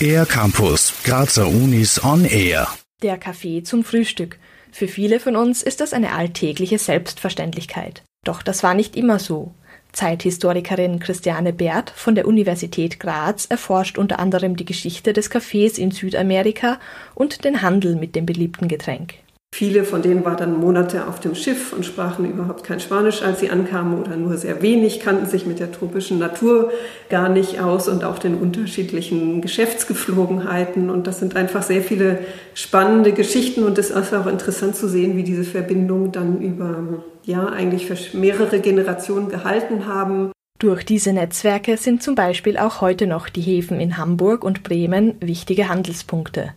Air Campus, Grazer Unis on Air. Der Kaffee zum Frühstück. Für viele von uns ist das eine alltägliche Selbstverständlichkeit. Doch das war nicht immer so. Zeithistorikerin Christiane Bert von der Universität Graz erforscht unter anderem die Geschichte des Kaffees in Südamerika und den Handel mit dem beliebten Getränk. Viele von denen waren dann Monate auf dem Schiff und sprachen überhaupt kein Spanisch, als sie ankamen oder nur sehr wenig, kannten sich mit der tropischen Natur gar nicht aus und auch den unterschiedlichen Geschäftsgeflogenheiten. Und das sind einfach sehr viele spannende Geschichten und es ist auch interessant zu sehen, wie diese Verbindungen dann über ja eigentlich mehrere Generationen gehalten haben. Durch diese Netzwerke sind zum Beispiel auch heute noch die Häfen in Hamburg und Bremen wichtige Handelspunkte.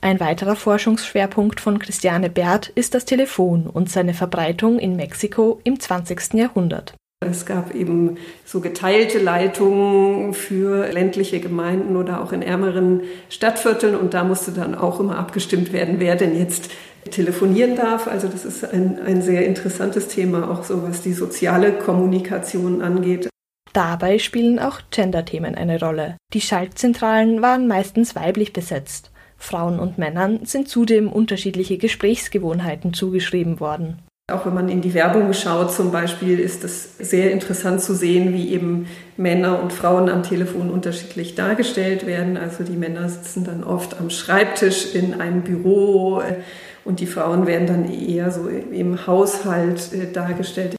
Ein weiterer Forschungsschwerpunkt von Christiane Bert ist das Telefon und seine Verbreitung in Mexiko im 20. Jahrhundert. Es gab eben so geteilte Leitungen für ländliche Gemeinden oder auch in ärmeren Stadtvierteln und da musste dann auch immer abgestimmt werden, wer denn jetzt telefonieren darf. Also das ist ein, ein sehr interessantes Thema, auch so was die soziale Kommunikation angeht. Dabei spielen auch Gender-Themen eine Rolle. Die Schaltzentralen waren meistens weiblich besetzt. Frauen und Männern sind zudem unterschiedliche Gesprächsgewohnheiten zugeschrieben worden. Auch wenn man in die Werbung schaut zum Beispiel, ist es sehr interessant zu sehen, wie eben Männer und Frauen am Telefon unterschiedlich dargestellt werden. Also die Männer sitzen dann oft am Schreibtisch in einem Büro äh, und die Frauen werden dann eher so im Haushalt äh, dargestellt.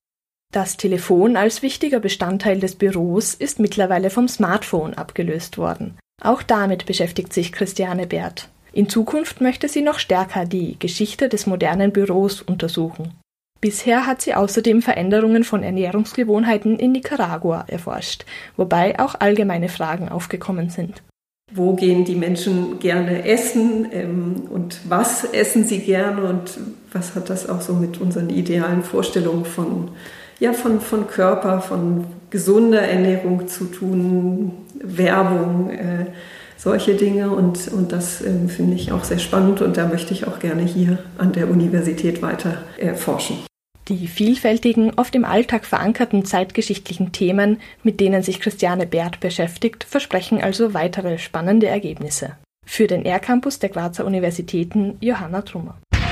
Das Telefon als wichtiger Bestandteil des Büros ist mittlerweile vom Smartphone abgelöst worden. Auch damit beschäftigt sich Christiane Bert. In Zukunft möchte sie noch stärker die Geschichte des modernen Büros untersuchen. Bisher hat sie außerdem Veränderungen von Ernährungsgewohnheiten in Nicaragua erforscht, wobei auch allgemeine Fragen aufgekommen sind. Wo gehen die Menschen gerne essen ähm, und was essen sie gerne und was hat das auch so mit unseren idealen Vorstellungen von, ja, von, von Körper, von gesunder Ernährung zu tun, Werbung, äh, solche Dinge. Und, und das äh, finde ich auch sehr spannend und da möchte ich auch gerne hier an der Universität weiter erforschen. Die vielfältigen, oft im Alltag verankerten zeitgeschichtlichen Themen, mit denen sich Christiane Bert beschäftigt, versprechen also weitere spannende Ergebnisse. Für den R-Campus der Grazer Universitäten Johanna Trummer.